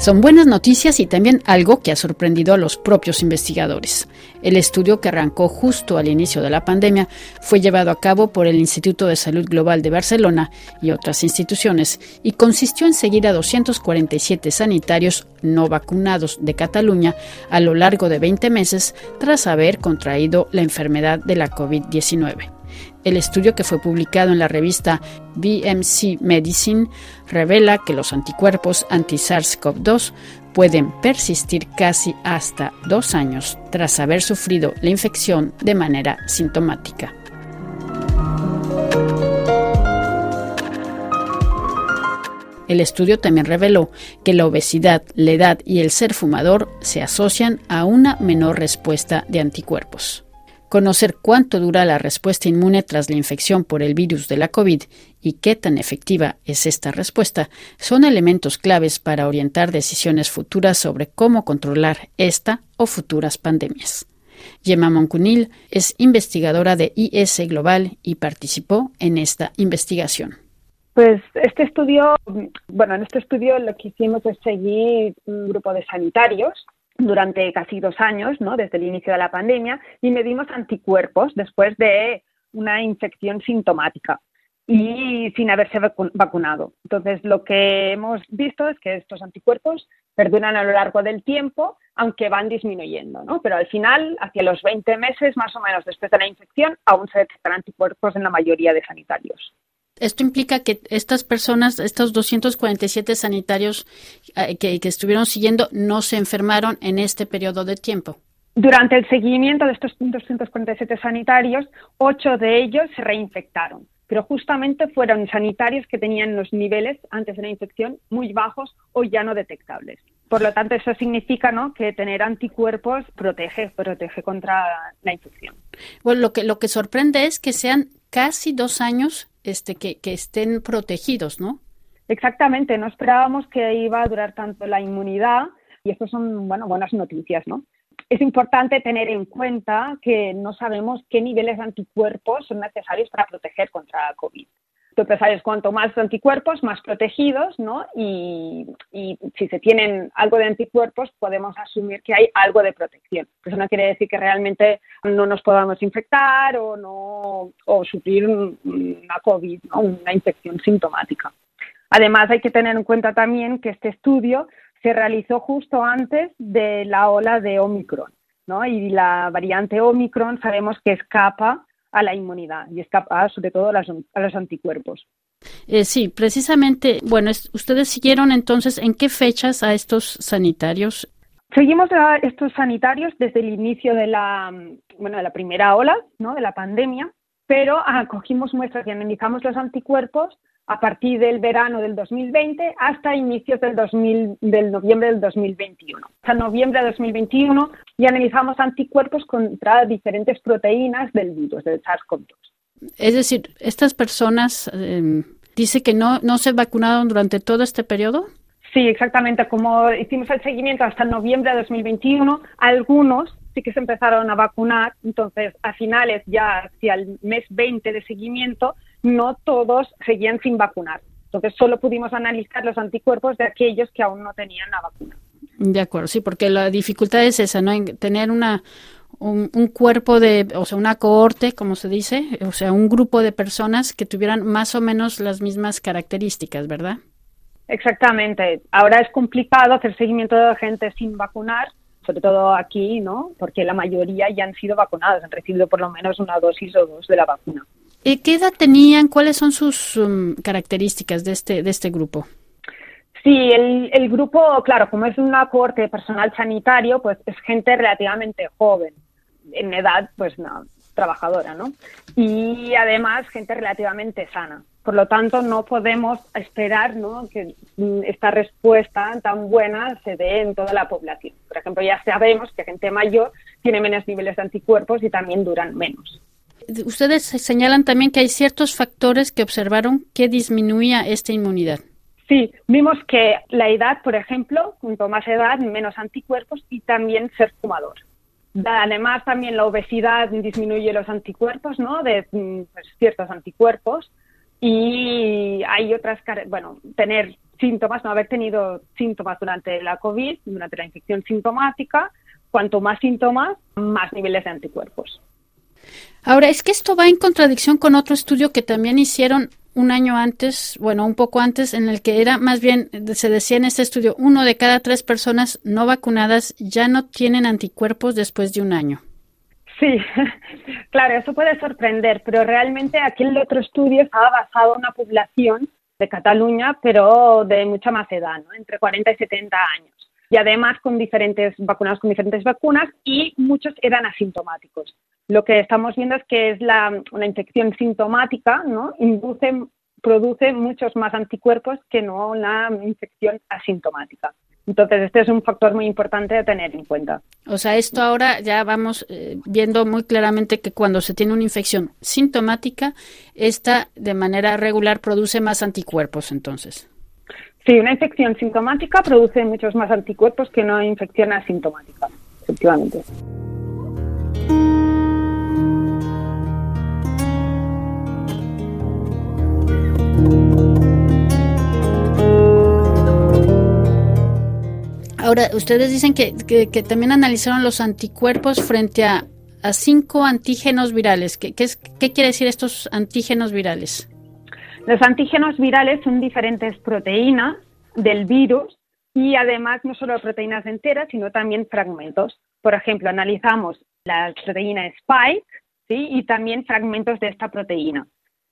Son buenas noticias y también algo que ha sorprendido a los propios investigadores. El estudio que arrancó justo al inicio de la pandemia fue llevado a cabo por el Instituto de Salud Global de Barcelona y otras instituciones y consistió en seguir a 247 sanitarios no vacunados de Cataluña a lo largo de 20 meses tras haber contraído la enfermedad de la COVID-19. El estudio que fue publicado en la revista BMC Medicine revela que los anticuerpos anti-SARS-CoV-2 pueden persistir casi hasta dos años tras haber sufrido la infección de manera sintomática. El estudio también reveló que la obesidad, la edad y el ser fumador se asocian a una menor respuesta de anticuerpos. Conocer cuánto dura la respuesta inmune tras la infección por el virus de la COVID y qué tan efectiva es esta respuesta son elementos claves para orientar decisiones futuras sobre cómo controlar esta o futuras pandemias. Gemma Moncunil es investigadora de IS Global y participó en esta investigación. Pues este estudio, bueno, en este estudio lo que hicimos es seguir un grupo de sanitarios durante casi dos años, ¿no? desde el inicio de la pandemia, y medimos anticuerpos después de una infección sintomática y sin haberse vacunado. Entonces, lo que hemos visto es que estos anticuerpos perduran a lo largo del tiempo, aunque van disminuyendo, ¿no? Pero al final, hacia los 20 meses más o menos después de la infección, aún se detectan anticuerpos en la mayoría de sanitarios. Esto implica que estas personas, estos 247 sanitarios eh, que, estuvieron siguiendo, no se enfermaron en este periodo de tiempo. Durante el seguimiento de estos 247 sanitarios, ocho de ellos se reinfectaron, pero justamente fueron sanitarios que tenían los niveles antes de la infección muy bajos o ya no detectables. Por lo tanto, eso significa ¿no? que tener anticuerpos protege, protege contra la infección. Bueno, lo que, lo que sorprende es que sean casi dos años este, que, estén protegidos, ¿no? Exactamente, no esperábamos que iba a durar tanto la inmunidad y estas son bueno, buenas noticias, ¿no? Es importante tener en cuenta que no sabemos qué niveles de anticuerpos son necesarios para proteger contra COVID. Sabes, cuanto más anticuerpos, más protegidos, ¿no? Y, si se tienen algo de anticuerpos, podemos asumir que hay algo de protección. Eso no quiere decir que realmente no nos podamos infectar o, no, o sufrir una COVID, una infección sintomática. Además, hay que tener en cuenta también que este estudio se realizó justo antes de la ola de Omicron, ¿no? Y la variante Omicron sabemos que escapa a la inmunidad y escapar sobre todo a, los anticuerpos. Eh, sí, precisamente, bueno, ustedes siguieron entonces en qué fechas a estos sanitarios. Seguimos a estos sanitarios desde el inicio de la, bueno, de la primera ola, ¿no? De la pandemia, pero acogimos muestras y analizamos los anticuerpos a partir del verano del 2020 hasta inicios del, 2000, del noviembre del 2021. Hasta noviembre de 2021 y analizamos anticuerpos contra diferentes proteínas del virus, del SARS-CoV-2. Es decir, estas personas, eh, dice que no, no se vacunaron durante todo este periodo. Sí, exactamente. Como hicimos el seguimiento hasta noviembre de 2021, algunos sí que se empezaron a vacunar. Entonces, a finales, ya hacia el mes 20 de seguimiento, no todos seguían sin vacunar. Entonces solo pudimos analizar los anticuerpos de aquellos que aún no tenían la vacuna. De acuerdo, sí, porque la dificultad es esa, ¿no? En tener una, un, cuerpo de, o sea, una cohorte, como se dice, o sea, un grupo de personas que tuvieran más o menos las mismas características, ¿verdad? Exactamente. Ahora es complicado hacer seguimiento de gente sin vacunar, sobre todo aquí, ¿no? Porque la mayoría ya han sido vacunados, han recibido por lo menos una dosis o dos de la vacuna. ¿Y ¿Qué edad tenían? ¿Cuáles son sus um, características de este, de este grupo? Sí, el, el, grupo, claro, como es una corte de personal sanitario, pues es gente relativamente joven, en edad, pues no, trabajadora, ¿no? Y además gente relativamente sana. Por lo tanto, no podemos esperar ¿no? que mm, esta respuesta tan buena se dé en toda la población. Por ejemplo, ya sabemos que gente mayor tiene menos niveles de anticuerpos y también duran menos ustedes señalan también que hay ciertos factores que observaron que disminuía esta inmunidad. Sí, vimos que la edad, por ejemplo, junto más edad, menos anticuerpos y también ser fumador. Además, también la obesidad disminuye los anticuerpos, ¿no? De mm, pues, ciertos anticuerpos. Y hay otras, bueno, tener síntomas, no haber tenido síntomas durante la COVID, durante la infección sintomática. Cuanto más síntomas, más niveles de anticuerpos. Ahora, es que esto va en contradicción con otro estudio que también hicieron un año antes, bueno, un poco antes, en el que era más bien, se decía en este estudio, uno de cada tres personas no vacunadas ya no tienen anticuerpos después de un año. Sí, claro, eso puede sorprender, pero realmente aquel otro estudio estaba basado en una población de Cataluña, pero de mucha más edad, ¿no? entre 40 y 70 años. Y además con diferentes vacunados con diferentes vacunas y muchos eran asintomáticos. Lo que estamos viendo es que es la, una infección sintomática, ¿no? Induce, produce muchos más anticuerpos que no una infección asintomática. Entonces, este es un factor muy importante de tener en cuenta. O sea, esto ahora ya vamos eh, viendo muy claramente que cuando se tiene una infección sintomática, esta de manera regular produce más anticuerpos, entonces. Sí, una infección sintomática produce muchos más anticuerpos que una infección asintomática, efectivamente. Ahora, ustedes dicen que, también analizaron los anticuerpos frente a, cinco antígenos virales. ¿Qué, ¿Qué quiere decir estos antígenos virales? Los antígenos virales son diferentes proteínas del virus y además no solo proteínas enteras, sino también fragmentos. Por ejemplo, analizamos la proteína Spike ¿sí? y también fragmentos de esta proteína,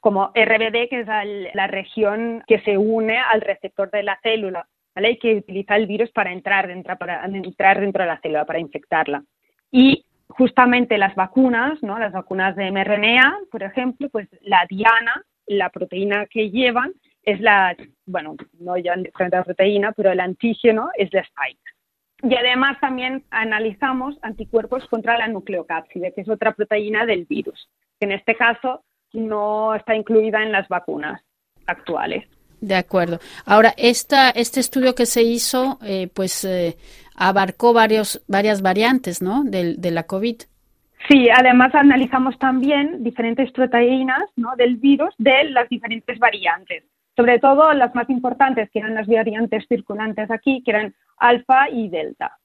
como RBD, que es la región que se une al receptor de la célula ¿vale? que utiliza el virus para entrar, dentro, dentro de la célula, para infectarla. Y justamente las vacunas, ¿no? las vacunas de mRNA, por ejemplo, pues la diana, la proteína que llevan, es la, bueno, no ya diferente proteína, pero el antígeno es la spike. Y además también analizamos anticuerpos contra la nucleocápside, que es otra proteína del virus, que en este caso no está incluida en las vacunas actuales. De acuerdo. Ahora, esta, este estudio que se hizo, eh, pues eh, abarcó varios, varias variantes, ¿no? De, de, la COVID. Sí, además analizamos también diferentes proteínas ¿no? del virus de las diferentes variantes. Sobre todo las más importantes, que eran las variantes circulantes aquí, que eran alfa y delta.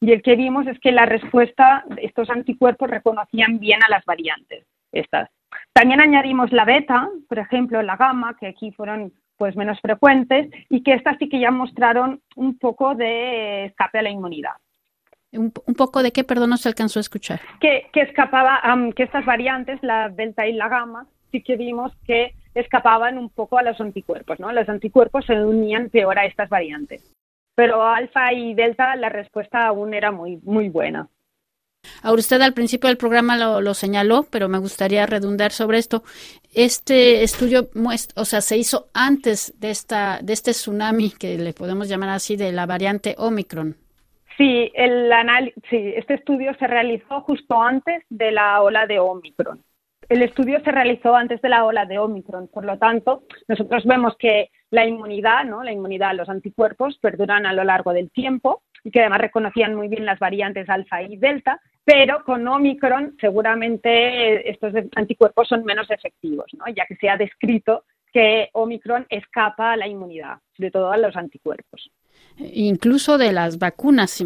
Y el que vimos es que la respuesta, estos anticuerpos reconocían bien a las variantes, estas. También añadimos la beta, por ejemplo, la gamma, que aquí fueron pues menos frecuentes y que estas sí que ya mostraron un poco de escape a la inmunidad. Un, poco de qué, perdón, no se alcanzó a escuchar. Que, escapaba, que estas variantes, la delta y la gamma, sí que vimos que escapaban un poco a los anticuerpos, ¿no? Los anticuerpos se unían peor a estas variantes. Pero alfa y delta la respuesta aún era muy, muy buena. Ahora usted al principio del programa lo, señaló, pero me gustaría redundar sobre esto. Este estudio o sea, se hizo antes de esta, de este tsunami que le podemos llamar así de la variante Omicron. Sí, el sí, este estudio se realizó justo antes de la ola de Omicron. El estudio se realizó antes de la ola de Omicron, por lo tanto, nosotros vemos que la inmunidad, ¿no? La inmunidad, los anticuerpos perduran a lo largo del tiempo y que además reconocían muy bien las variantes alfa y delta, pero con Omicron seguramente estos anticuerpos son menos efectivos, ¿no? ya que se ha descrito que Omicron escapa a la inmunidad, sobre todo a los anticuerpos. Incluso de las vacunas,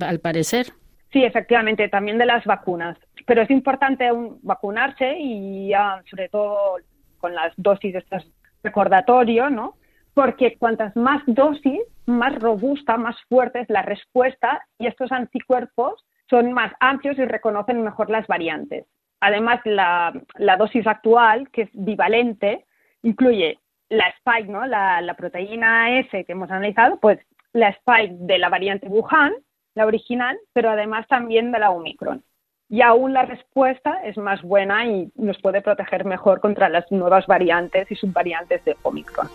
al parecer. Sí, efectivamente, también de las vacunas. Pero es importante vacunarse y sobre todo con las dosis de estas recordatorio, ¿no? Porque cuantas más dosis, más robusta, más fuerte es la respuesta y estos anticuerpos son más amplios y reconocen mejor las variantes. Además, la, dosis actual, que es bivalente, incluye la spike, ¿no? La, la, proteína S que hemos analizado, pues la spike de la variante Wuhan, la original, pero además también de la Omicron. Y aún la respuesta es más buena y nos puede proteger mejor contra las nuevas variantes y subvariantes de Omicron.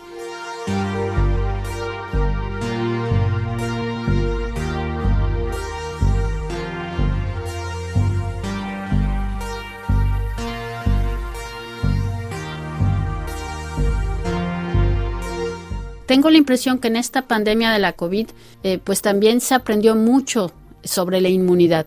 Tengo la impresión que en esta pandemia de la COVID, eh, pues también se aprendió mucho sobre la inmunidad.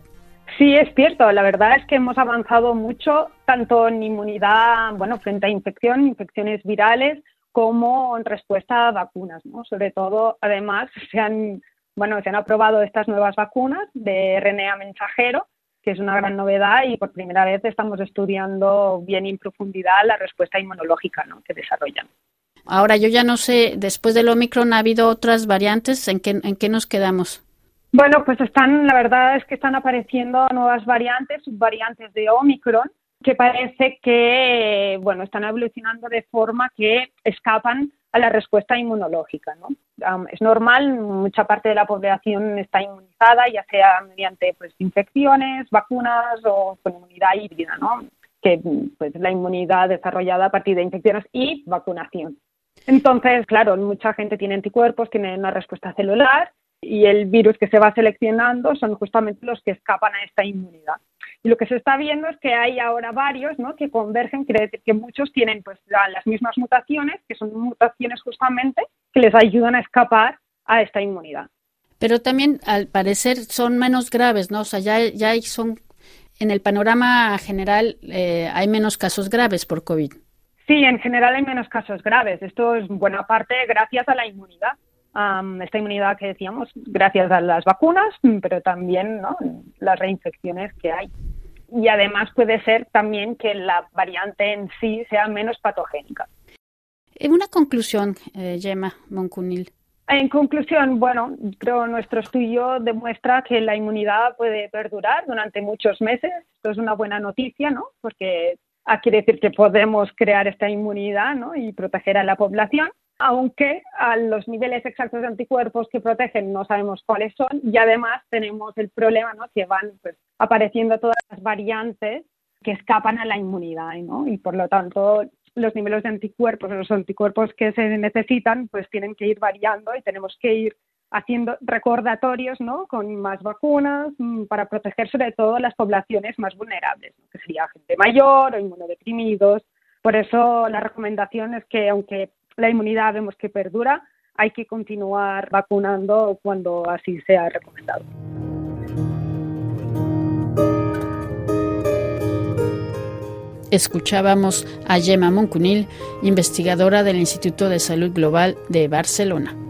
Sí, es cierto. La verdad es que hemos avanzado mucho, tanto en inmunidad, bueno, frente a infección, infecciones virales, como en respuesta a vacunas, ¿no? Sobre todo, además, se han, bueno, se han aprobado estas nuevas vacunas de RNA mensajero, que es una gran novedad y por primera vez estamos estudiando bien en profundidad la respuesta inmunológica ¿no? que desarrollan. Ahora, yo ya no sé, después del Omicron ha habido otras variantes, ¿en qué, en qué nos quedamos? Bueno, pues están, la verdad es que están apareciendo nuevas variantes, subvariantes de Omicron, que parece que, bueno, están evolucionando de forma que escapan a la respuesta inmunológica, ¿no? es normal, mucha parte de la población está inmunizada, ya sea mediante pues, infecciones, vacunas o con inmunidad híbrida, ¿no? que pues, la inmunidad desarrollada a partir de infecciones y vacunación. Entonces, claro, mucha gente tiene anticuerpos, tiene una respuesta celular y el virus que se va seleccionando son justamente los que escapan a esta inmunidad. Y lo que se está viendo es que hay ahora varios ¿no? que convergen, quiere decir que muchos tienen pues, las mismas mutaciones, que son mutaciones justamente que les ayudan a escapar a esta inmunidad. Pero también, al parecer, son menos graves, ¿no? O sea, ya, ya son, en el panorama general eh, hay menos casos graves por COVID. Sí, en general hay menos casos graves. Esto es buena parte gracias a la inmunidad. esta inmunidad que decíamos, gracias a las vacunas, pero también ¿no? las reinfecciones que hay. Y además puede ser también que la variante en sí sea menos patogénica. En una conclusión, eh, Gemma Moncunil. En conclusión, bueno, creo nuestro estudio demuestra que la inmunidad puede perdurar durante muchos meses. Esto es una buena noticia, ¿no? Porque quiere decir que podemos crear esta inmunidad ¿no? y proteger a la población, aunque a los niveles exactos de anticuerpos que protegen no sabemos cuáles son y además tenemos el problema ¿no? que van pues, apareciendo todas las variantes que escapan a la inmunidad ¿no? y por lo tanto los niveles de anticuerpos, los anticuerpos que se necesitan, pues tienen que ir variando y tenemos que ir haciendo recordatorios ¿no? con más vacunas mm, para proteger sobre todo las poblaciones más vulnerables, que sería gente mayor o inmunodeprimidos. Por eso la recomendación es que aunque la inmunidad vemos que perdura, hay que continuar vacunando cuando así sea recomendado. Escuchábamos a Gemma Moncunil, investigadora del Instituto de Salud Global de Barcelona.